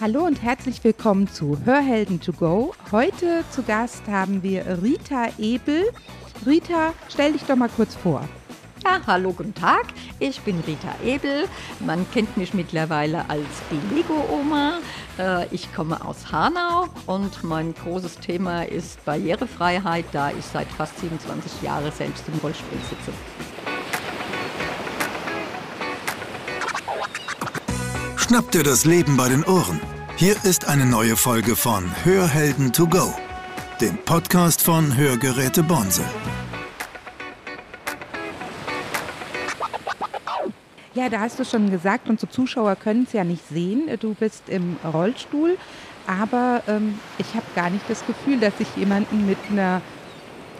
Hallo und herzlich willkommen zu Hörhelden to go. Heute zu Gast haben wir Rita Ebel. Rita, stell dich doch mal kurz vor. Ja, hallo, guten Tag. Ich bin Rita Ebel. Man kennt mich mittlerweile als die Lego-Oma. Äh, ich komme aus Hanau und mein großes Thema ist Barrierefreiheit, da ich seit fast 27 Jahren selbst im Rollstuhl sitze. Schnapp dir das Leben bei den Ohren. Hier ist eine neue Folge von Hörhelden to go, dem Podcast von Hörgeräte Bonsel. Ja, da hast du schon gesagt, unsere Zuschauer können es ja nicht sehen. Du bist im Rollstuhl, aber ähm, ich habe gar nicht das Gefühl, dass ich jemanden mit einer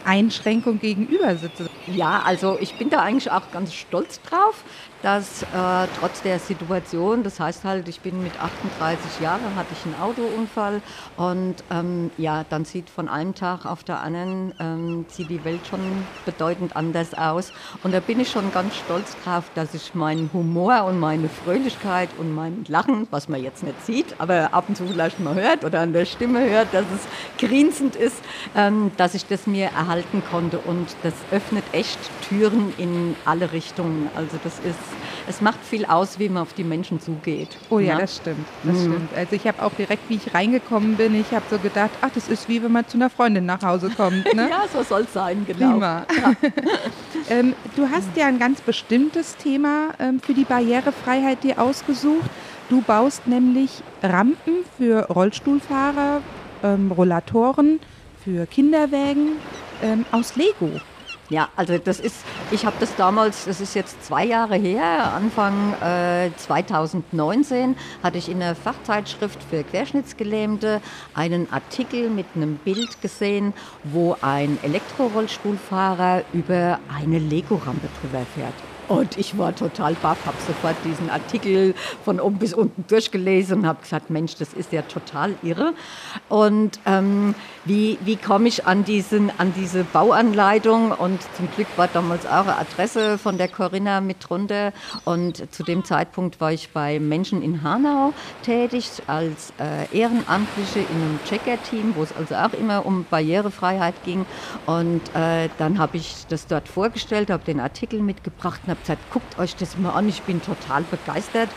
Einschränkung gegenüber sitze. Ja, also ich bin da eigentlich auch ganz stolz drauf, dass äh, trotz der Situation, das heißt halt, ich bin mit 38 Jahren, hatte ich einen Autounfall und ähm, ja, dann sieht von einem Tag auf der anderen, ähm, sieht die Welt schon bedeutend anders aus. Und da bin ich schon ganz stolz drauf, dass ich meinen Humor und meine Fröhlichkeit und mein Lachen, was man jetzt nicht sieht, aber ab und zu vielleicht mal hört oder an der Stimme hört, dass es grinsend ist, ähm, dass ich das mir erhalten konnte. Und das öffnet echt Türen in alle Richtungen. Also das ist es macht viel aus, wie man auf die Menschen zugeht. Oh ja, ja? das stimmt. Das mhm. stimmt. Also ich habe auch direkt, wie ich reingekommen bin, ich habe so gedacht, ach, das ist wie wenn man zu einer Freundin nach Hause kommt. Ne? ja, so soll es sein, genau. Prima. Ja. ähm, du hast ja ein ganz bestimmtes Thema ähm, für die Barrierefreiheit dir ausgesucht. Du baust nämlich Rampen für Rollstuhlfahrer, ähm, Rollatoren, für Kinderwägen ähm, aus Lego. Ja, also das ist, ich habe das damals, das ist jetzt zwei Jahre her, Anfang äh, 2019 hatte ich in der Fachzeitschrift für Querschnittsgelähmte einen Artikel mit einem Bild gesehen, wo ein Elektrorollstuhlfahrer über eine Lego-Rampe drüber fährt. Und ich war total baff, habe sofort diesen Artikel von oben bis unten durchgelesen und habe gesagt, Mensch, das ist ja total irre. Und ähm, wie, wie komme ich an, diesen, an diese Bauanleitung? Und zum Glück war damals auch eine Adresse von der Corinna mit drunter. Und zu dem Zeitpunkt war ich bei Menschen in Hanau tätig als äh, Ehrenamtliche in einem Checker-Team, wo es also auch immer um Barrierefreiheit ging. Und äh, dann habe ich das dort vorgestellt, habe den Artikel mitgebracht und habe gesagt, guckt euch das mal an, ich bin total begeistert.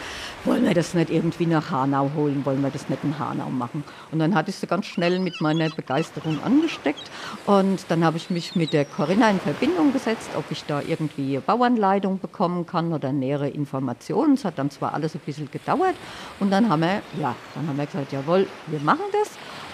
Wollen wir das nicht irgendwie nach Hanau holen? Wollen wir das nicht in Hanau machen? Und dann hatte ich sie ganz schnell mit meiner Begeisterung angesteckt. Und dann habe ich mich mit der Corinna in Verbindung gesetzt, ob ich da irgendwie Bauanleitung bekommen kann oder nähere Informationen. Es hat dann zwar alles ein bisschen gedauert. Und dann haben wir, ja, dann haben wir gesagt, jawohl, wir machen das.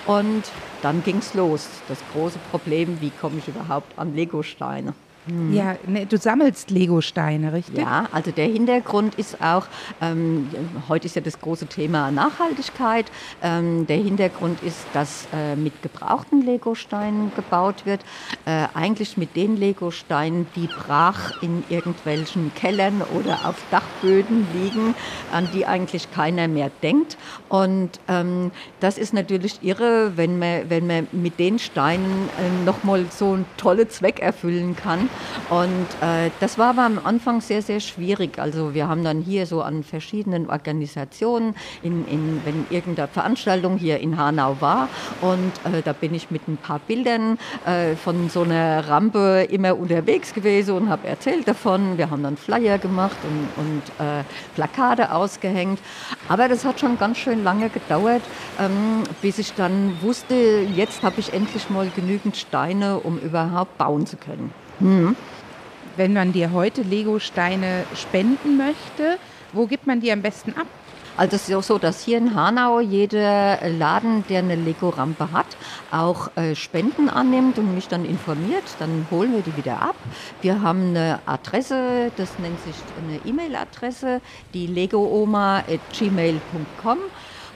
Und dann ging es los. Das große Problem, wie komme ich überhaupt an Legosteine? Mhm. Ja, ne, du sammelst Lego-Steine, richtig? Ja, also der Hintergrund ist auch, ähm, heute ist ja das große Thema Nachhaltigkeit. Ähm, der Hintergrund ist, dass äh, mit gebrauchten Lego-Steinen gebaut wird. Äh, eigentlich mit den Lego-Steinen, die brach in irgendwelchen Kellern oder auf Dachböden liegen, an die eigentlich keiner mehr denkt. Und ähm, das ist natürlich irre, wenn man, wenn man mit den Steinen äh, nochmal so einen tollen Zweck erfüllen kann. Und äh, das war aber am Anfang sehr, sehr schwierig. Also wir haben dann hier so an verschiedenen Organisationen, in, in, wenn irgendeine Veranstaltung hier in Hanau war und äh, da bin ich mit ein paar Bildern äh, von so einer Rampe immer unterwegs gewesen und habe erzählt davon. Wir haben dann Flyer gemacht und, und äh, Plakate ausgehängt. Aber das hat schon ganz schön lange gedauert, ähm, bis ich dann wusste, jetzt habe ich endlich mal genügend Steine, um überhaupt bauen zu können. Mhm. Wenn man dir heute Lego-Steine spenden möchte, wo gibt man die am besten ab? Also es ist so, dass hier in Hanau jeder Laden, der eine Lego-Rampe hat, auch äh, Spenden annimmt und mich dann informiert. Dann holen wir die wieder ab. Wir haben eine Adresse, das nennt sich eine E-Mail-Adresse, die legooma.gmail.com.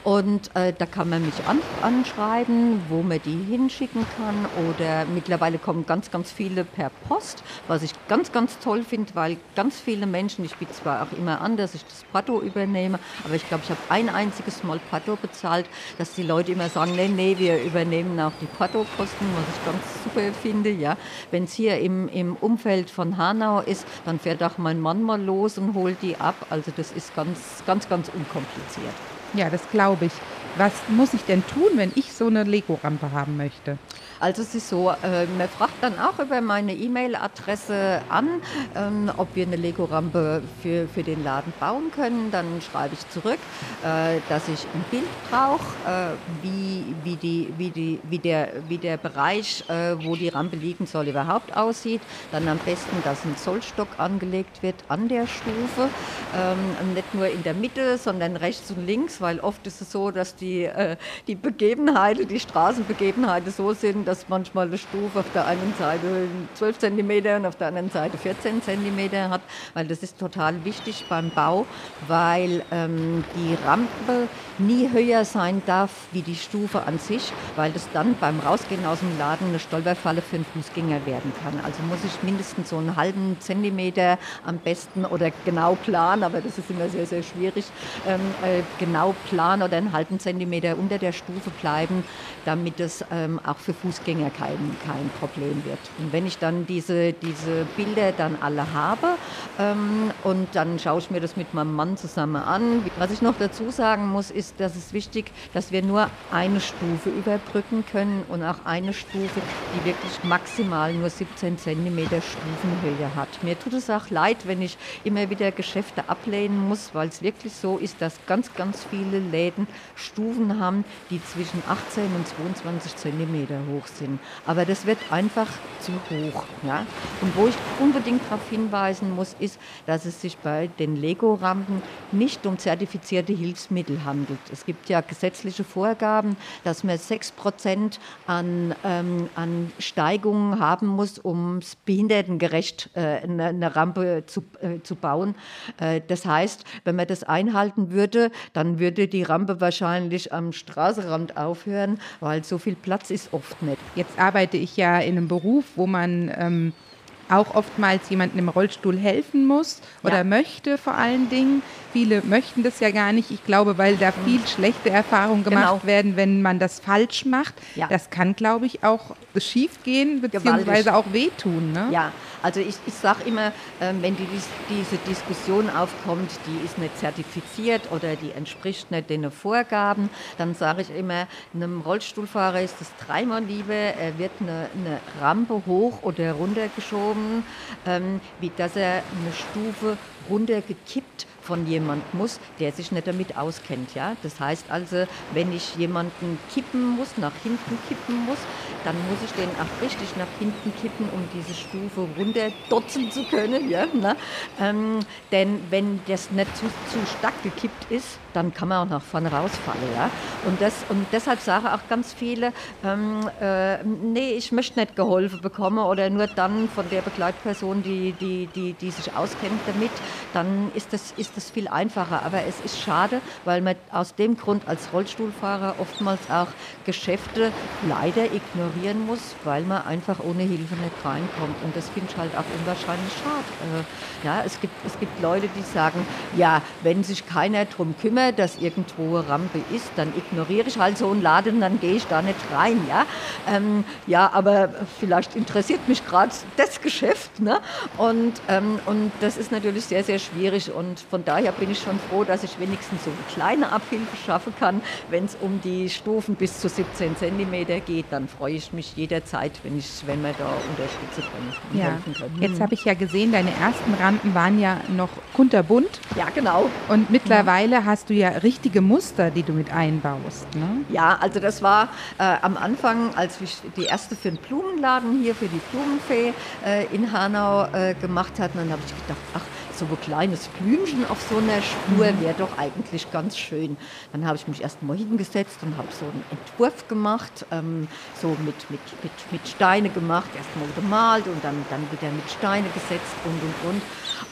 Und äh, da kann man mich an, anschreiben, wo man die hinschicken kann. Oder mittlerweile kommen ganz, ganz viele per Post, was ich ganz, ganz toll finde, weil ganz viele Menschen, ich biete zwar auch immer an, dass ich das Pato übernehme, aber ich glaube, ich habe ein einziges Mal Pato bezahlt, dass die Leute immer sagen, nee, nee, wir übernehmen auch die Pato-Kosten, was ich ganz super finde. Ja. Wenn es hier im, im Umfeld von Hanau ist, dann fährt auch mein Mann mal los und holt die ab. Also das ist ganz, ganz, ganz unkompliziert. Ja, das glaube ich. Was muss ich denn tun, wenn ich so eine Lego-Rampe haben möchte? Also es ist so, äh, man fragt dann auch über meine E-Mail-Adresse an, ähm, ob wir eine Lego-Rampe für, für den Laden bauen können. Dann schreibe ich zurück, äh, dass ich ein Bild brauche, äh, wie, wie, die, wie, die, wie, der, wie der Bereich, äh, wo die Rampe liegen soll, überhaupt aussieht. Dann am besten, dass ein Zollstock angelegt wird an der Stufe. Ähm, nicht nur in der Mitte, sondern rechts und links, weil oft ist es so, dass die, äh, die Begebenheiten, die Straßenbegebenheiten so sind, dass manchmal eine Stufe auf der einen Seite 12 cm und auf der anderen Seite 14 cm hat, weil das ist total wichtig beim Bau, weil ähm, die Rampe nie höher sein darf wie die Stufe an sich, weil das dann beim Rausgehen aus dem Laden eine Stolperfalle für einen Fußgänger werden kann. Also muss ich mindestens so einen halben Zentimeter am besten oder genau plan, aber das ist immer sehr, sehr schwierig, ähm, äh, genau plan oder einen halben Zentimeter unter der Stufe bleiben, damit es ähm, auch für Fußgänger Fußgänger kein, kein Problem wird. Und wenn ich dann diese, diese Bilder dann alle habe ähm, und dann schaue ich mir das mit meinem Mann zusammen an. Was ich noch dazu sagen muss, ist, dass es wichtig, dass wir nur eine Stufe überbrücken können und auch eine Stufe, die wirklich maximal nur 17 cm Stufenhöhe hat. Mir tut es auch leid, wenn ich immer wieder Geschäfte ablehnen muss, weil es wirklich so ist, dass ganz, ganz viele Läden Stufen haben, die zwischen 18 und 22 cm hoch sind. Aber das wird einfach zu hoch. Ja? Und wo ich unbedingt darauf hinweisen muss, ist, dass es sich bei den Lego-Rampen nicht um zertifizierte Hilfsmittel handelt. Es gibt ja gesetzliche Vorgaben, dass man 6 Prozent an, ähm, an Steigungen haben muss, um es behindertengerecht äh, eine, eine, Rampe zu, äh, zu bauen. Äh, das heißt, wenn man das einhalten würde, dann würde die Rampe wahrscheinlich am Straßenrand aufhören, weil so viel Platz ist oft nicht. Jetzt arbeite ich ja in einem Beruf, wo man ähm, auch oftmals jemandem im Rollstuhl helfen muss oder ja. möchte vor allen Dingen. Viele möchten das ja gar nicht. Ich glaube, weil da viel schlechte Erfahrungen gemacht genau. werden, wenn man das falsch macht. Ja. Das kann, glaube ich, auch schief gehen, beziehungsweise auch wehtun. Ne? Ja, also ich, ich sage immer, ähm, wenn die, diese Diskussion aufkommt, die ist nicht zertifiziert oder die entspricht nicht den Vorgaben, dann sage ich immer, einem Rollstuhlfahrer ist es dreimal lieber, er wird eine, eine Rampe hoch oder runter geschoben, ähm, wie dass er eine Stufe runtergekippt von jemand muss, der sich nicht damit auskennt. Ja? Das heißt also, wenn ich jemanden kippen muss, nach hinten kippen muss, dann muss ich den auch richtig nach hinten kippen, um diese Stufe runterdotzen zu können. Ja? Na? Ähm, denn wenn das nicht zu, zu stark gekippt ist, dann kann man auch nach vorne rausfallen. Ja? Und, das, und deshalb sagen auch ganz viele, ähm, äh, nee, ich möchte nicht geholfen bekommen oder nur dann von der Begleitperson, die, die, die, die sich auskennt damit, dann ist das, ist das viel einfacher. Aber es ist schade, weil man aus dem Grund als Rollstuhlfahrer oftmals auch Geschäfte leider ignorieren muss, weil man einfach ohne Hilfe nicht reinkommt. Und das finde ich halt auch unwahrscheinlich schade. Äh, ja, es gibt, es gibt Leute, die sagen, ja, wenn sich keiner darum kümmert, dass irgendwo eine Rampe ist, dann ignoriere ich halt so einen Laden dann gehe ich da nicht rein. Ja, ähm, ja aber vielleicht interessiert mich gerade das Geschäft. Ne? Und, ähm, und das ist natürlich sehr, sehr schwierig. Und von daher bin ich schon froh, dass ich wenigstens so eine kleine Abhilfe schaffen kann. Wenn es um die Stufen bis zu 17 cm geht, dann freue ich mich jederzeit, wenn, ich, wenn wir da unterstützen können. Ja. können. Jetzt habe ich ja gesehen, deine ersten Rampen waren ja noch kunterbunt. Ja, genau. Und mittlerweile ja. hast du ja richtige Muster, die du mit einbaust. Ne? Ja, also das war äh, am Anfang, als ich die erste für den Blumenladen hier, für die Blumenfee äh, in Hanau äh, gemacht hat, dann habe ich gedacht, ach, so ein kleines Blümchen auf so einer Spur mhm. wäre doch eigentlich ganz schön. Dann habe ich mich erst mal hingesetzt und habe so einen Entwurf gemacht, ähm, so mit, mit, mit, mit Steine gemacht, erst mal gemalt und dann, dann wieder mit Steine gesetzt und und und.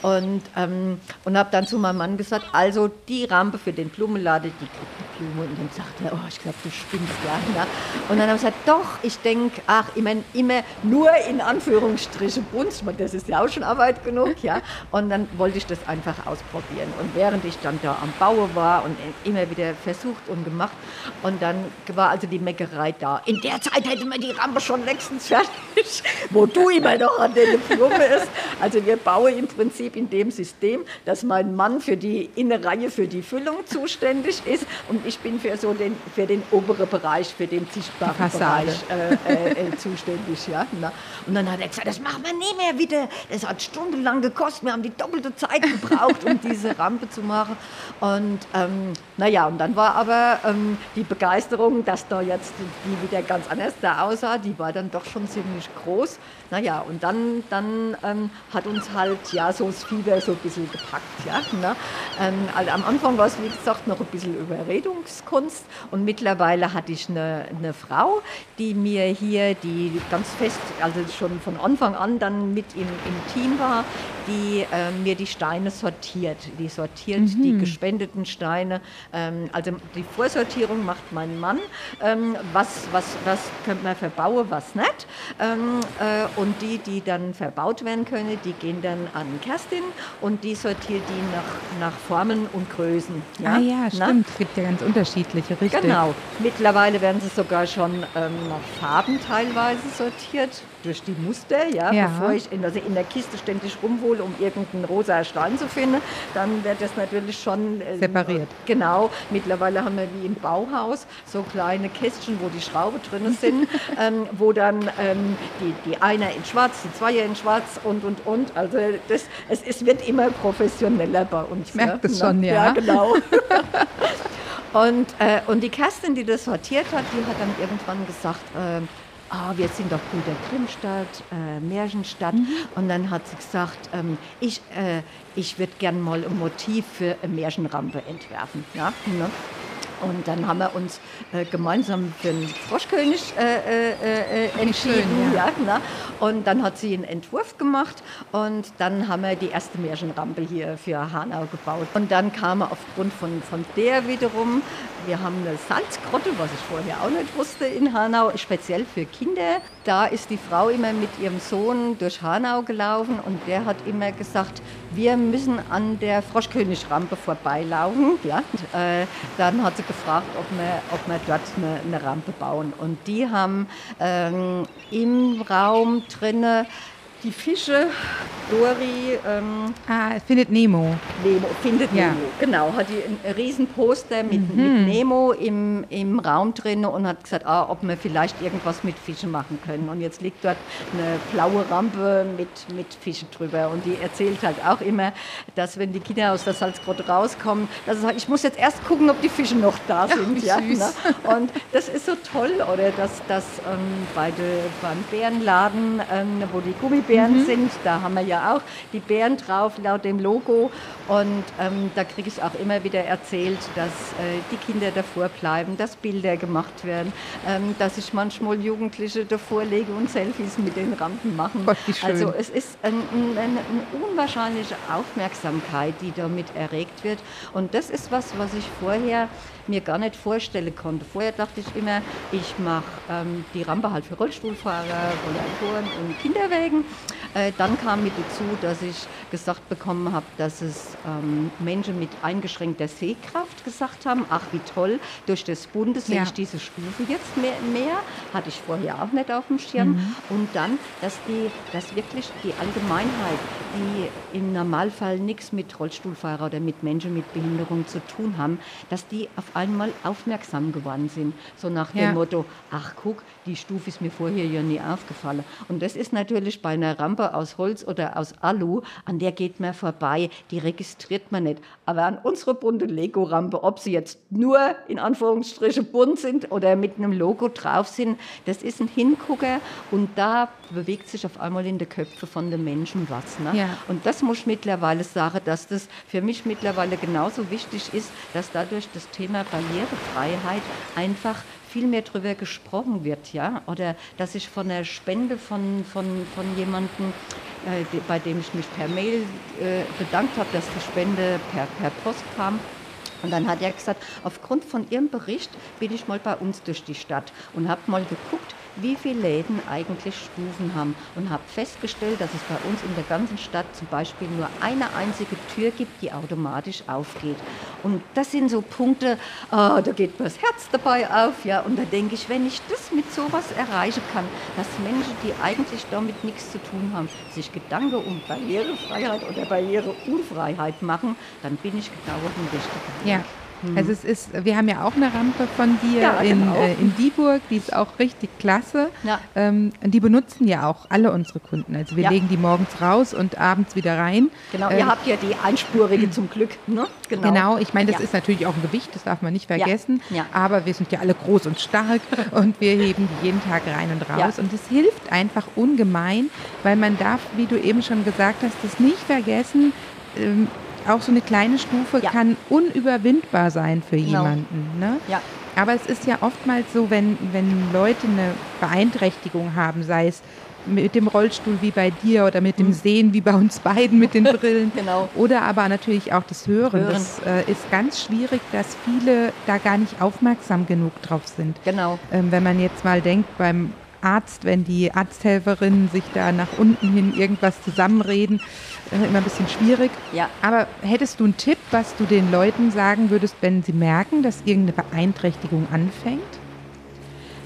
Und, ähm, und habe dann zu meinem Mann gesagt, also die Rampe für den Blumenladen, die kriegt Blume. Und dann sagt er, oh, ich glaube, du spinnst ja. Na? Und dann habe ich gesagt, doch, ich denke, ach, ich immer nur in Anführungsstriche bunt, das ist ja auch schon Arbeit genug, ja. Und dann wollte ich das einfach ausprobieren. Und während ich dann da am Baue war und immer wieder versucht und gemacht, und dann war also die Meckerei da. In der Zeit hätte man die Rampe schon längstens fertig, wo du immer noch an der Blume ist. Also wir bauen im Prinzip in dem System, dass mein Mann für die Innereihe, für die Füllung zuständig ist und ich bin für so den, für den oberen Bereich, für den sichtbaren Bereich äh, äh, äh, zuständig. Ja? Na? Und dann hat er gesagt, das machen wir nie mehr wieder. Das hat stundenlang gekostet. Wir haben die doppelte Zeit gebraucht, um diese Rampe zu machen. Und ähm, naja, und dann war aber ähm, die Begeisterung, dass da jetzt die wieder ganz anders da aussah, die war dann doch schon ziemlich groß. Naja, und dann, dann ähm, hat uns halt ja so das Fieber so ein bisschen gepackt. Ja, ne? ähm, also am Anfang war es, wie gesagt, noch ein bisschen Überredungskunst und mittlerweile hatte ich eine, eine Frau, die mir hier, die ganz fest, also schon von Anfang an dann mit im, im Team war, die äh, mir die Steine sortiert. Die sortiert mhm. die gespendeten Steine. Ähm, also die Vorsortierung macht mein Mann. Ähm, was, was, was könnte man verbauen, was nicht. Ähm, äh, und die, die dann verbaut werden können, die gehen dann an Kerstin und die sortiert die nach, nach Formen und Größen. Ja? Ah ja, stimmt. Es gibt ja ganz unterschiedliche, richtig. Genau. Mittlerweile werden sie sogar schon ähm, nach Farben teilweise sortiert durch die Muster, ja, ja. bevor ich in, also in der Kiste ständig rumhole, um irgendeinen rosa Stein zu finden, dann wird das natürlich schon äh, separiert. Genau. Mittlerweile haben wir wie im Bauhaus so kleine Kästchen, wo die Schrauben drin sind, ähm, wo dann ähm, die, die einer in Schwarz, die Zweier in Schwarz und und und. Also das, es, es wird immer professioneller bei uns. Ich merke ja. das schon, ja. Ja, genau. und, äh, und die Kerstin, die das sortiert hat, die hat dann irgendwann gesagt, äh, oh, wir sind doch Brüder Grimmstadt, äh, Märchenstadt. Mhm. Und dann hat sie gesagt, ähm, ich, äh, ich würde gern mal ein Motiv für eine Märchenrampe entwerfen. Ja? Ne? Und dann haben wir uns äh, gemeinsam für den Froschkönig äh, äh, äh entschieden. Schön, ja. Ja, und dann hat sie einen Entwurf gemacht und dann haben wir die erste Märchenrampe hier für Hanau gebaut. Und dann kam aufgrund von, von der wiederum, wir haben eine Salzgrotte, was ich vorher auch nicht wusste in Hanau, speziell für Kinder. Da ist die Frau immer mit ihrem Sohn durch Hanau gelaufen und der hat immer gesagt, wir müssen an der Froschkönigrampe vorbeilaufen. Ja? Und, äh, dann hat sie gefragt, ob wir, ob wir dort eine, eine Rampe bauen. Und die haben ähm, im Raum drinnen die Fische, Dori. Ähm, ah, findet Nemo. Nemo, findet ja. Nemo, genau. Hat die ein riesen Poster mit, mhm. mit Nemo im, im Raum drin und hat gesagt, ah, ob wir vielleicht irgendwas mit Fischen machen können. Und jetzt liegt dort eine blaue Rampe mit, mit Fischen drüber. Und die erzählt halt auch immer, dass wenn die Kinder aus der Salzgrotte rauskommen, dass sagt, ich muss jetzt erst gucken, ob die Fische noch da sind. Ja, ja ne? Und das ist so toll, oder dass, dass ähm, bei de, beim Bärenladen, ähm, wo die Gummibären Bären mhm. sind. Da haben wir ja auch die Bären drauf, laut dem Logo. Und ähm, da kriege ich auch immer wieder erzählt, dass äh, die Kinder davor bleiben, dass Bilder gemacht werden, ähm, dass ich manchmal Jugendliche davor lege und Selfies mit den Rampen machen. Gott, also es ist ein, ein, eine unwahrscheinliche Aufmerksamkeit, die damit erregt wird. Und das ist was, was ich vorher mir gar nicht vorstellen konnte. Vorher dachte ich immer, ich mache ähm, die Rampe halt für Rollstuhlfahrer, Rollatoren und Kinderwägen. Äh, dann kam mit dazu, dass ich gesagt bekommen habe, dass es ähm, Menschen mit eingeschränkter Sehkraft gesagt haben, ach wie toll, durch das Bundes sehe ich diese Stufe jetzt mehr, mehr, hatte ich vorher auch nicht auf dem Schirm. Mhm. Und dann, dass, die, dass wirklich die Allgemeinheit, die im Normalfall nichts mit Rollstuhlfahrer oder mit Menschen mit Behinderung zu tun haben, dass die auf einmal aufmerksam geworden sind. So nach dem ja. Motto, ach guck, die Stufe ist mir vorher ja nie aufgefallen. Und das ist natürlich bei einer Rampe aus Holz oder aus Alu, an der geht man vorbei, die registriert man nicht. Aber an unserer bunten Lego-Rampe, ob sie jetzt nur in Anführungsstrichen bunt sind oder mit einem Logo drauf sind, das ist ein Hingucker und da bewegt sich auf einmal in den Köpfen von den Menschen was. Ne? Ja. Und das muss ich mittlerweile sagen, dass das für mich mittlerweile genauso wichtig ist, dass dadurch das Thema Barrierefreiheit einfach viel mehr darüber gesprochen wird, ja, oder dass ich von der Spende von, von, von jemandem, äh, bei dem ich mich per Mail äh, bedankt habe, dass die Spende per, per Post kam, Und dann hat er gesagt, aufgrund von Ihrem Bericht bin ich mal bei uns durch die Stadt und habe mal geguckt, wie viele Läden eigentlich Stufen haben und habe festgestellt, dass es bei uns in der ganzen Stadt zum Beispiel nur eine einzige Tür gibt, die automatisch aufgeht. Und das sind so Punkte, oh, da geht mir das Herz dabei auf, ja. Und da denke ich, wenn ich das mit sowas erreichen kann, dass Menschen, die eigentlich damit nichts zu tun haben, sich Gedanken um Barrierefreiheit oder Barriereunfreiheit machen, dann bin ich genau auf dem richtigen Weg. Ja. Mhm. Also es ist, wir haben ja auch eine Rampe von dir ja, in, genau. äh, in Dieburg, die ist auch richtig klasse. Ja. Ähm, die benutzen ja auch alle unsere Kunden. Also wir ja. legen die morgens raus und abends wieder rein. Genau, ähm, ihr habt ja die einspurige zum Glück. Ne? Genau. genau, ich meine, das ist natürlich auch ein Gewicht, das darf man nicht vergessen. Aber wir sind ja alle groß und stark und wir heben die jeden Tag rein und raus. Und es hilft einfach ungemein, weil man darf, wie du eben schon gesagt hast, das nicht vergessen, ähm, auch so eine kleine Stufe ja. kann unüberwindbar sein für genau. jemanden. Ne? Ja. Aber es ist ja oftmals so, wenn, wenn Leute eine Beeinträchtigung haben, sei es mit dem Rollstuhl wie bei dir oder mit dem mhm. Sehen wie bei uns beiden mit den Brillen. genau. Oder aber natürlich auch das Hören. Hören. Das äh, ist ganz schwierig, dass viele da gar nicht aufmerksam genug drauf sind. Genau. Ähm, wenn man jetzt mal denkt, beim Arzt, wenn die Arzthelferinnen sich da nach unten hin irgendwas zusammenreden, äh, immer ein bisschen schwierig. Ja. Aber hättest du einen Tipp, was du den Leuten sagen würdest, wenn sie merken, dass irgendeine Beeinträchtigung anfängt?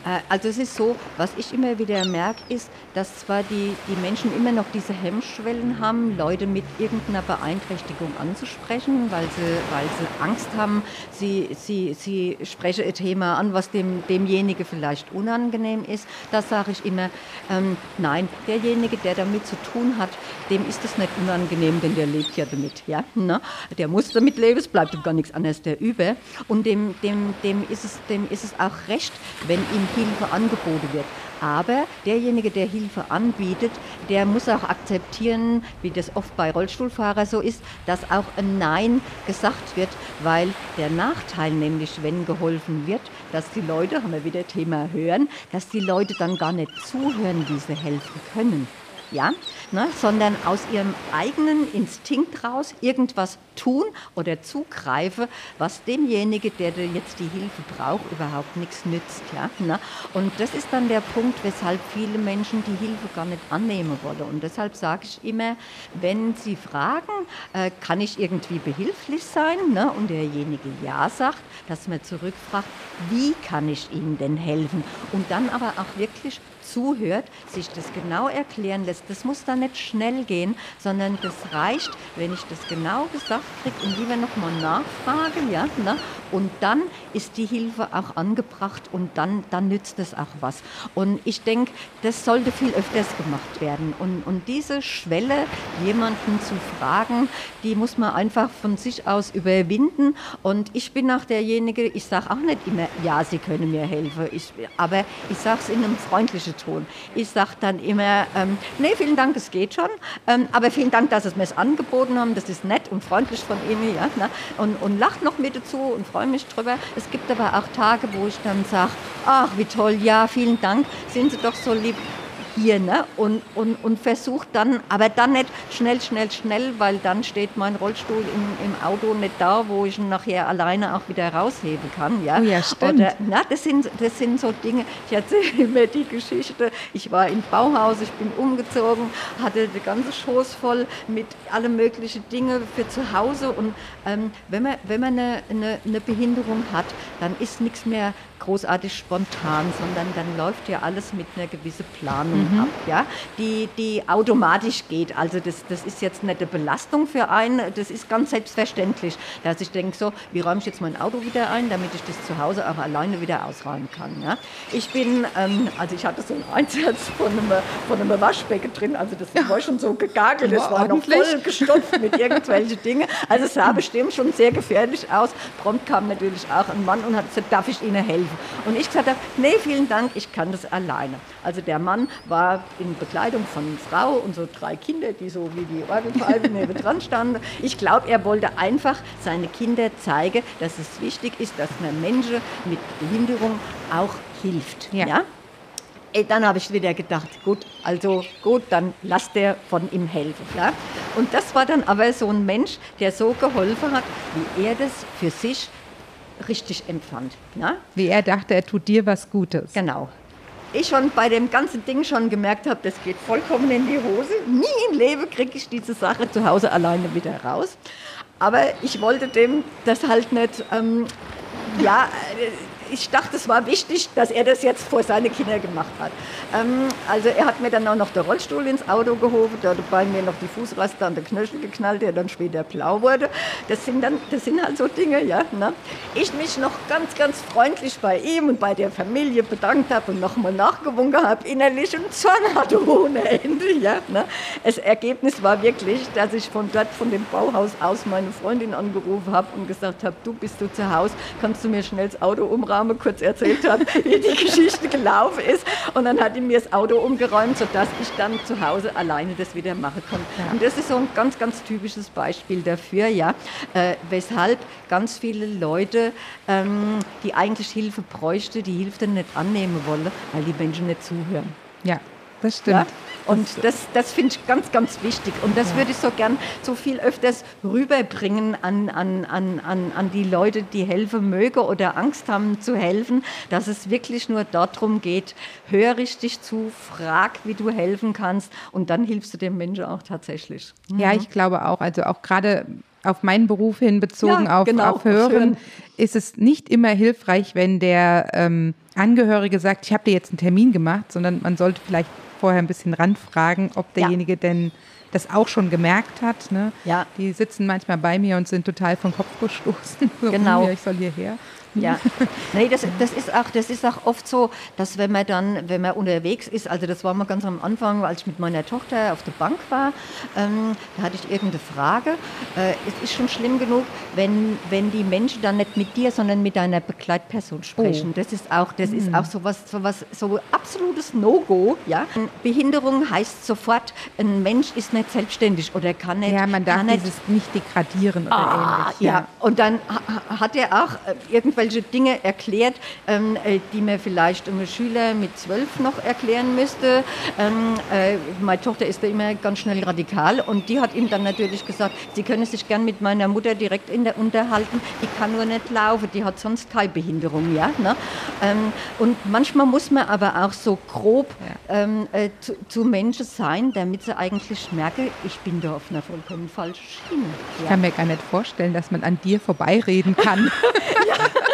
Äh, also es ist so, was ich immer wieder merke, ist, dass zwar die, die Menschen immer noch diese Hemmschwellen haben, Leute mit irgendeiner Beeinträchtigung anzusprechen, weil sie, weil sie Angst haben, sie, sie, sie sprechen ein Thema an, was dem, demjenige vielleicht unangenehm ist. Da sage ich immer, ähm, nein, derjenige, der damit zu tun hat, dem ist es nicht unangenehm, denn der lebt ja damit. Ja? Ne? Der muss damit leben, es bleibt ihm gar nichts anderes der über. Und dem, dem, dem, ist es, dem ist es auch recht, wenn ihm Hilfe angeboten wird. Aber derjenige, der Hilfe anbietet, der muss auch akzeptieren, wie das oft bei Rollstuhlfahrern so ist, dass auch ein Nein gesagt wird, weil der Nachteil nämlich, wenn geholfen wird, dass die Leute, haben wir wieder Thema hören, dass die Leute dann gar nicht zuhören, wie sie helfen können ja, ne, sondern aus ihrem eigenen Instinkt raus irgendwas tun oder zugreifen, was demjenigen, der jetzt die Hilfe braucht, überhaupt nichts nützt. Ja, ne? Und das ist dann der Punkt, weshalb viele Menschen die Hilfe gar nicht annehmen wollen. Und deshalb sage ich immer, wenn sie fragen, äh, kann ich irgendwie behilflich sein, ne? und derjenige ja sagt, dass man zurückfragt, wie kann ich Ihnen denn helfen? Und dann aber auch wirklich zuhört, sich das genau erklären lässt. Das muss dann nicht schnell gehen, sondern das reicht, wenn ich das genau gesagt kriege und lieber nochmal nachfrage. Ja, ne? Und dann ist die Hilfe auch angebracht und dann, dann nützt es auch was. Und ich denke, das sollte viel öfters gemacht werden. Und, und diese Schwelle, jemanden zu fragen, die muss man einfach von sich aus überwinden. Und ich bin auch derjenige, ich sage auch nicht immer, ja, Sie können mir helfen. Ich, aber ich sage es in einem freundlichen Ton. Ich sage dann immer, ähm, nee, vielen Dank, es geht schon. Ähm, aber vielen Dank, dass Sie mir es angeboten haben. Das ist nett und freundlich von Ihnen. Ja, ne? und, und lacht noch mit dazu und freue mich drüber. Es gibt aber auch Tage, wo ich dann sage, ach, wie toll, ja, vielen Dank, sind Sie doch so lieb hier ne? und, und, und versucht dann, aber dann nicht schnell, schnell, schnell, weil dann steht mein Rollstuhl im, im Auto nicht da, wo ich ihn nachher alleine auch wieder rausheben kann. Ja, oh ja stimmt. Oder, na, das, sind, das sind so Dinge, ich erzähle immer die Geschichte, ich war im Bauhaus, ich bin umgezogen, hatte die ganze Schoß voll mit alle möglichen Dinge für zu Hause und ähm, wenn man, wenn man eine, eine, eine Behinderung hat, dann ist nichts mehr großartig spontan, sondern dann läuft ja alles mit einer gewissen Planung mhm. ab, ja, die, die automatisch geht. Also das, das ist jetzt nicht eine Belastung für einen, das ist ganz selbstverständlich, dass ich denke so, wie räume ich jetzt mein Auto wieder ein, damit ich das zu Hause auch alleine wieder ausräumen kann. Ja. Ich bin, ähm, also ich hatte so einen Einsatz von einem, von einem Waschbecken drin, also das ja. war schon so gegagelt, das war noch voll gestopft mit irgendwelchen Dingen. Also es sah bestimmt schon sehr gefährlich aus. Prompt kam natürlich auch ein Mann und hat gesagt, darf ich Ihnen helfen? Und ich gesagt habe, nee, vielen Dank, ich kann das alleine. Also der Mann war in Bekleidung von Frau und so drei Kinder, die so wie die Orgelpfeife neben dran standen. Ich glaube, er wollte einfach seine Kinder zeigen, dass es wichtig ist, dass man Menschen mit Behinderung auch hilft. Ja. ja? Dann habe ich wieder gedacht, gut, also gut, dann lasst der von ihm helfen. Ja? Und das war dann aber so ein Mensch, der so geholfen hat, wie er das für sich richtig empfand. Ja? Wie er dachte, er tut dir was Gutes. Genau. Ich schon bei dem ganzen Ding schon gemerkt habe, das geht vollkommen in die Hose. Nie im Leben kriege ich diese Sache zu Hause alleine wieder raus. Aber ich wollte dem das halt nicht, ähm, ja, ich dachte, es war wichtig, dass er das jetzt vor seine Kinder gemacht hat. Ähm, also er hat mir dann auch noch den Rollstuhl ins Auto gehoben, hat bei mir noch die Fußraste an den Knöchel geknallt, der dann später blau wurde. Das sind dann, das sind halt so Dinge, ja. Ne? Ich mich noch ganz, ganz freundlich bei ihm und bei der Familie bedankt habe und nochmal nachgewunken habe, innerlich und Zorn hatte ohne Ende, ja. Ne? Das Ergebnis war wirklich, dass ich von dort, von dem Bauhaus aus meine Freundin angerufen habe und gesagt habe, du bist du zu Hause, kannst du mir schnell das Auto umrahmen? Dame kurz erzählt hat, wie die Geschichte gelaufen ist. Und dann hat die mir das Auto umgeräumt, sodass ich dann zu Hause alleine das wieder machen konnte. Ja. Und das ist so ein ganz, ganz typisches Beispiel dafür, ja, äh, weshalb ganz viele Leute, ähm, die eigentlich Hilfe bräuchte, die Hilfe nicht annehmen wollen, weil die Menschen nicht zuhören. Ja, das stimmt. Ja? Und das, das finde ich ganz, ganz wichtig. Und das würde ich so gern so viel öfters rüberbringen an, an, an, an, an die Leute, die helfen mögen oder Angst haben zu helfen, dass es wirklich nur darum geht, hör richtig zu, frag, wie du helfen kannst und dann hilfst du dem Menschen auch tatsächlich. Mhm. Ja, ich glaube auch. Also auch gerade auf meinen Beruf hin bezogen ja, auf, genau, auf Hören, ist es nicht immer hilfreich, wenn der ähm, Angehörige sagt, ich habe dir jetzt einen Termin gemacht, sondern man sollte vielleicht vorher ein bisschen ranfragen, ob derjenige ja. denn das auch schon gemerkt hat. Ne? Ja. Die sitzen manchmal bei mir und sind total vom Kopf gestoßen. genau. ich soll hierher. Ja, nee, das, das, ist auch, das ist auch oft so, dass wenn man dann, wenn man unterwegs ist, also das war mal ganz am Anfang, als ich mit meiner Tochter auf der Bank war, ähm, da hatte ich irgendeine Frage. Äh, es ist schon schlimm genug, wenn, wenn die Menschen dann nicht mit dir, sondern mit deiner Begleitperson sprechen. Oh. Das ist auch, das mhm. ist auch so was, so absolutes No-Go. Ja? Behinderung heißt sofort, ein Mensch ist nicht selbstständig oder kann nicht. Ja, man darf nicht, dieses nicht degradieren oder ah, ähnlich. Ja. ja, und dann hat er auch äh, irgendwann irgendwelche Dinge erklärt, ähm, äh, die mir vielleicht einem Schüler mit zwölf noch erklären müsste. Ähm, äh, meine Tochter ist da immer ganz schnell radikal und die hat ihm dann natürlich gesagt, sie können sich gern mit meiner Mutter direkt in der unterhalten, die kann nur nicht laufen, die hat sonst keine Behinderung. Ja, ne? ähm, und manchmal muss man aber auch so grob ja. ähm, äh, zu, zu, Menschen sein, damit sie eigentlich merken, ich bin da auf einer vollkommen falschen Schiene. Ja. Ich kann mir gar nicht vorstellen, dass man an dir vorbeireden kann. ja.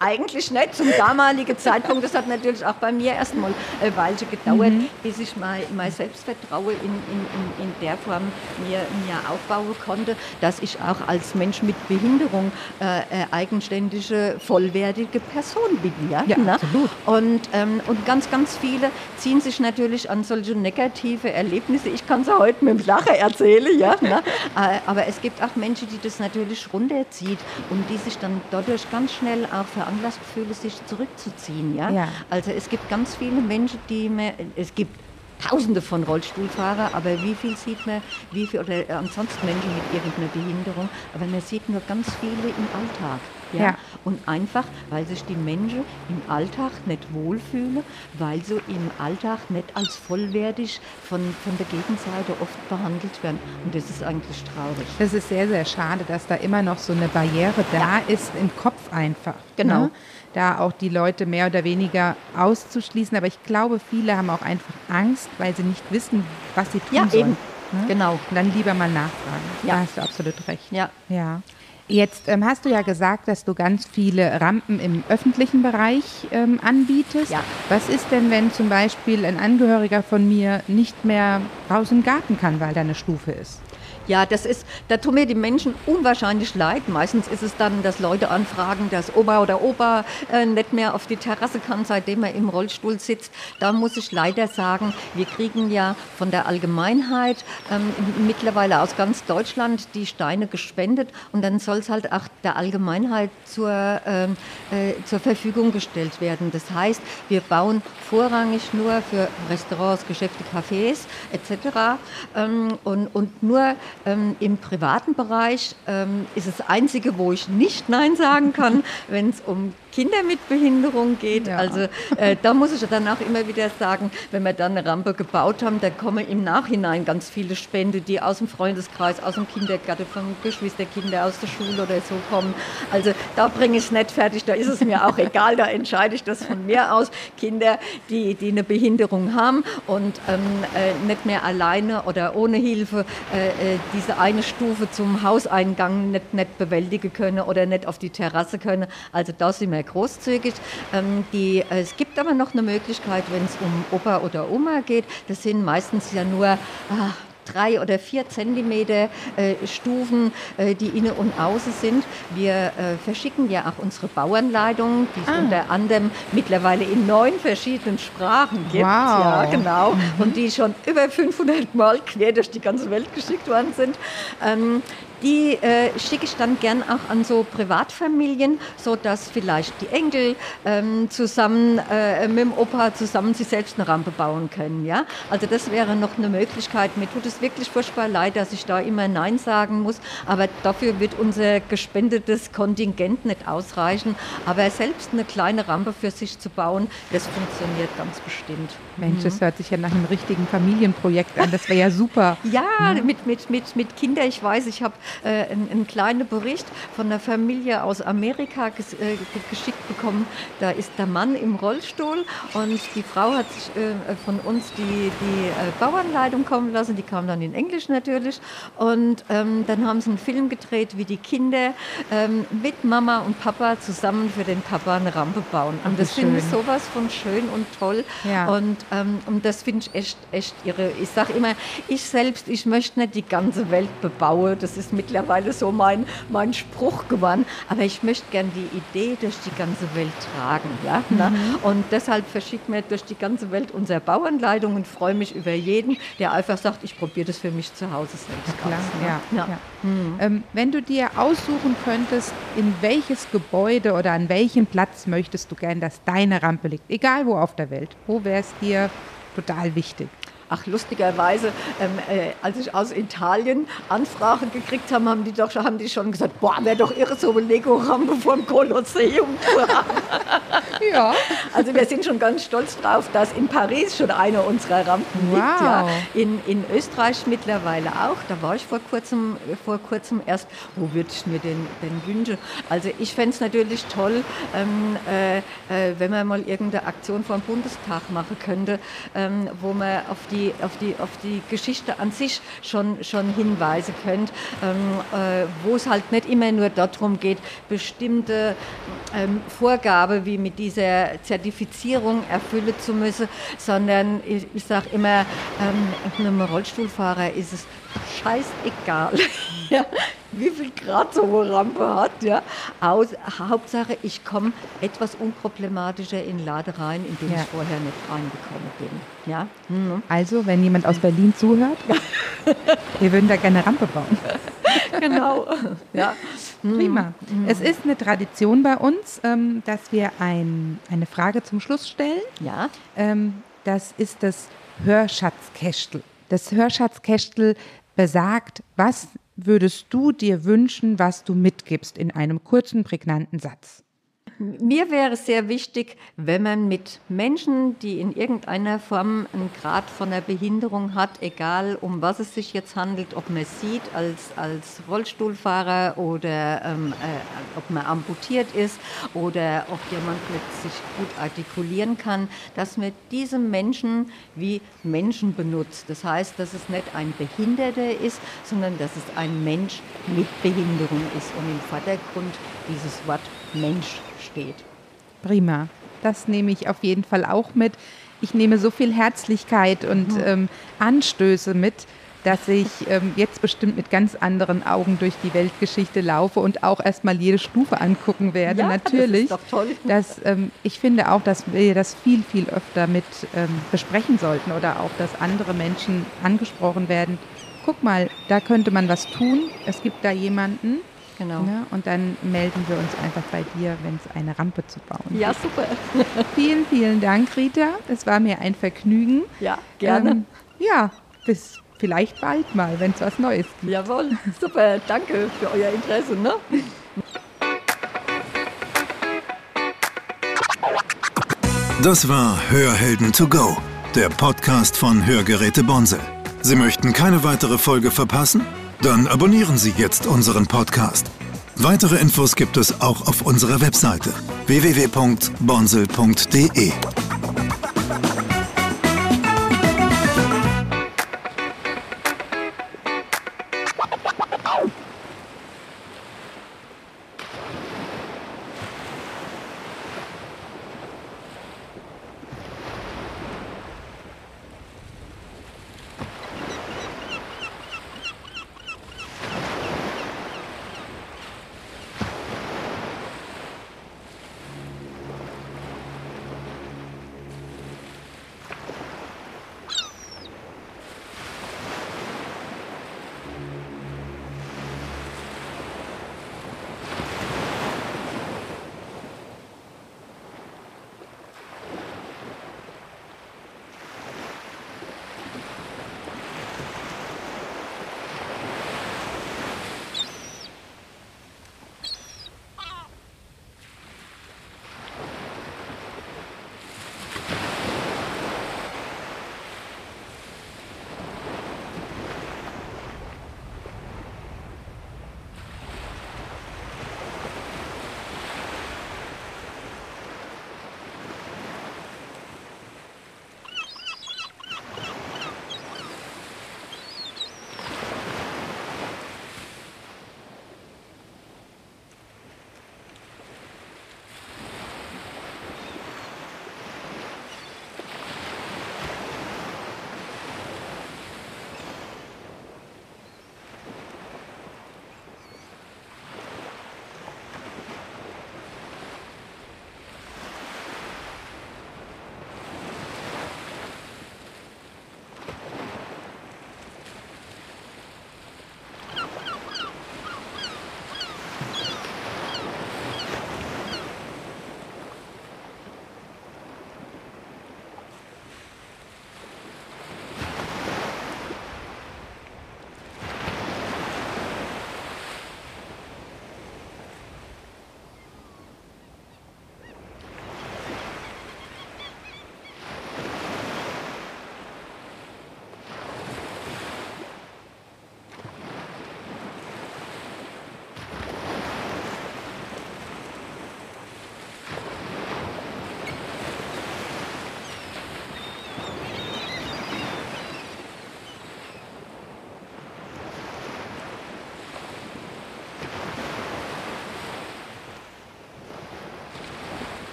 Eigentlich nicht zum damaligen Zeitpunkt. Das hat natürlich auch bei mir erstmal eine Weile gedauert, mhm. bis ich mein, mein Selbstvertrauen in, in, in, in der Form mir, mir aufbauen konnte, dass ich auch als Mensch mit Behinderung äh, eine eigenständige, vollwertige Person bin. Ja, ja ne? absolut. Und, ähm, und ganz, ganz viele ziehen sich natürlich an solche negative Erlebnisse. Ich kann sie heute mit dem Lachen erzählen, ja. Ne? Äh, aber es gibt auch Menschen, die das natürlich runterzieht und die sich dann dadurch ganz schnell auch ver veranlasst fühle, sich zurückzuziehen. Ja? ja? Also es gibt ganz viele Menschen, die mehr, es gibt Tausende von Rollstuhlfahrern, aber wie viel sieht man, wie viel, oder ansonsten Menschen mit irgendeiner Behinderung, aber man sieht nur ganz viele im Alltag. Ja? ja? Und einfach, weil sich die Menschen im Alltag nicht wohlfühlen, weil sie im Alltag nicht als vollwertig von, von der Gegenseite oft behandelt werden. Und das ist eigentlich traurig. Das ist sehr, sehr schade, dass da immer noch so eine Barriere da ja. ist im Kopf einfach. Genau. Ne? Da auch die Leute mehr oder weniger auszuschließen. Aber ich glaube, viele haben auch einfach Angst, weil sie nicht wissen, was sie tun ja, sollen. Eben. Ne? Genau. Und dann lieber mal nachfragen. Ja. Da hast du absolut recht. Ja. ja. Jetzt ähm, hast du ja gesagt, dass du ganz viele Rampen im öffentlichen Bereich ähm, anbietest. Ja. Was ist denn, wenn zum Beispiel ein Angehöriger von mir nicht mehr raus im Garten kann, weil da eine Stufe ist? Ja, das ist, da tun mir die Menschen unwahrscheinlich leid. Meistens ist es dann, dass Leute anfragen, dass Opa oder Opa äh, nicht mehr auf die Terrasse kann, seitdem er im Rollstuhl sitzt. Da muss ich leider sagen, wir kriegen ja von der Allgemeinheit ähm, mittlerweile aus ganz Deutschland die Steine gespendet und dann soll es halt auch der Allgemeinheit zur, ähm, äh, zur Verfügung gestellt werden. Das heißt, wir bauen vorrangig nur für Restaurants, Geschäfte, Cafés etc. Ähm, und, und nur ähm, Im privaten Bereich ähm, ist das Einzige, wo ich nicht Nein sagen kann, wenn es um Kinder mit Behinderung geht. Ja. Also äh, da muss ich dann auch immer wieder sagen, wenn wir dann eine Rampe gebaut haben, da kommen im Nachhinein ganz viele Spende, die aus dem Freundeskreis, aus dem Kindergarten, von Geschwisterkinder aus der Schule oder so kommen. Also da bringe ich es nicht fertig, da ist es mir auch egal, da entscheide ich das von mir aus. Kinder, die, die eine Behinderung haben und ähm, äh, nicht mehr alleine oder ohne Hilfe äh, äh, diese eine Stufe zum Hauseingang nicht, nicht bewältigen können oder nicht auf die Terrasse können. Also da sind wir großzügig. Ähm, die, äh, es gibt aber noch eine Möglichkeit, wenn es um Opa oder Oma geht. Das sind meistens ja nur ah, drei oder vier Zentimeter äh, Stufen, äh, die innen und außen sind. Wir äh, verschicken ja auch unsere Bauanleitung, die es Ah. unter anderem mittlerweile in neun verschiedenen Sprachen gibt. Wow. Ja, genau. Und die schon über 500 Mal quer durch die ganze Welt geschickt worden sind. Ähm, die äh, schicke ich dann gern auch an so Privatfamilien, so dass vielleicht die Enkel ähm, zusammen äh, mit dem Opa zusammen sich selbst eine Rampe bauen können. Ja? Also das wäre noch eine Möglichkeit. Mir tut es wirklich furchtbar leid, dass ich da immer Nein sagen muss, aber dafür wird unser gespendetes Kontingent nicht ausreichen. Aber selbst eine kleine Rampe für sich zu bauen, das funktioniert ganz bestimmt. Mensch, das hört sich ja nach einem richtigen Familienprojekt an. Das wäre ja super. Ja, mit, mit, mit, mit Kindern. Ich weiß, ich habe äh, einen, einen kleinen Bericht von einer Familie aus Amerika ges, äh, ge- geschickt bekommen. Da ist der Mann im Rollstuhl und die Frau hat sich äh, von uns die, die äh, Bauanleitung kommen lassen. Die kam dann in Englisch natürlich. Und ähm, dann haben sie einen Film gedreht, wie die Kinder ähm, mit Mama und Papa zusammen für den Papa eine Rampe bauen. Und das finde ich sowas von schön und toll. Ja. Und, ähm, und das finde ich echt, echt irre. Ich sage immer, ich selbst, ich möchte nicht die ganze Welt bebauen. Das ist mittlerweile so mein, mein Spruch geworden. Aber ich möchte gern die Idee durch die ganze Welt tragen. Ja? Na? Und deshalb verschicken wir durch die ganze Welt unsere Bauanleitung und freue mich über jeden, der einfach sagt, ich probiere das für mich zu Hause selbst Klar, aus. ne? ja. ja. Ähm, wenn du dir aussuchen könntest, in welches Gebäude oder an welchem Platz möchtest du gern, dass deine Rampe liegt, egal wo auf der Welt, wo wäre es dir total wichtig? Ach, lustigerweise, ähm, äh, als ich aus Italien Anfragen gekriegt habe, haben die doch schon, haben die schon gesagt, boah, wäre doch irre, so eine Lego-Rampe vor dem Kolosseum zu haben. Ja. Also wir sind schon ganz stolz drauf, dass in Paris schon eine unserer Rampen liegt. Wow. Ja. In, in Österreich mittlerweile auch. Da war ich vor kurzem, äh, vor kurzem erst. Wo würde ich mir denn, denn wünschen? Also ich fände es natürlich toll, ähm, äh, äh, wenn man mal irgendeine Aktion vor dem Bundestag machen könnte, ähm, wo man auf die, auf, die, auf die Geschichte an sich schon, schon hinweisen könnte, ähm, äh, wo es halt nicht immer nur darum geht, bestimmte ähm, Vorgabe wie mit dieser Zertifizierung erfüllen zu müssen, sondern ich, ich sage immer, ähm, einem Rollstuhlfahrer ist es scheißegal, ja, wie viel Grad so eine Rampe hat. Ja. Aus, Hauptsache, ich komme etwas unproblematischer in den Laden rein, in den Ja. ich vorher nicht reingekommen bin. Ja. Mhm. Also, wenn jemand aus Berlin zuhört, wir würden da gerne eine Rampe bauen. Genau. ja. Prima. Es ist eine Tradition bei uns, ähm, dass wir ein, eine Frage zum Schluss stellen. ja. Ähm, das ist das Hörschatzkästel. Das Hörschatzkästel besagt, was würdest du dir wünschen, was du mitgibst in einem kurzen, prägnanten Satz? Mir wäre es sehr wichtig, wenn man mit Menschen, die in irgendeiner Form einen Grad von einer Behinderung hat, egal um was es sich jetzt handelt, ob man sieht als, als Rollstuhlfahrer oder ähm, äh, ob man amputiert ist oder ob jemand sich gut artikulieren kann, dass man diese Menschen wie Menschen benutzt. Das heißt, dass es nicht ein Behinderter ist, sondern dass es ein Mensch mit Behinderung ist und im Vordergrund dieses Wort Mensch steht. Prima. Das nehme ich auf jeden Fall auch mit. Ich nehme so viel Herzlichkeit und ähm, Anstöße mit, dass ich ähm, jetzt bestimmt mit ganz anderen Augen durch die Weltgeschichte laufe und auch erstmal jede Stufe angucken werde. Ja, Natürlich. das ist doch toll. dass, ähm, ich finde auch, dass wir das viel, viel öfter mit ähm, besprechen sollten oder auch, dass andere Menschen angesprochen werden. Guck mal, da könnte man was tun. Es gibt da jemanden. Genau. Ne? Und dann melden wir uns einfach bei dir, wenn es eine Rampe zu bauen Ja, super. Vielen, vielen Dank, Rita. Es war mir ein Vergnügen. Ja, gerne. Ähm, ja, bis vielleicht bald mal, wenn es was Neues gibt. Jawohl, super. Danke für euer Interesse. Ne? Das war Hörhelden to go, der Podcast von Hörgeräte Bonsel. Sie möchten keine weitere Folge verpassen? Dann abonnieren Sie jetzt unseren Podcast. Weitere Infos gibt es auch auf unserer Webseite www.bonsel.de.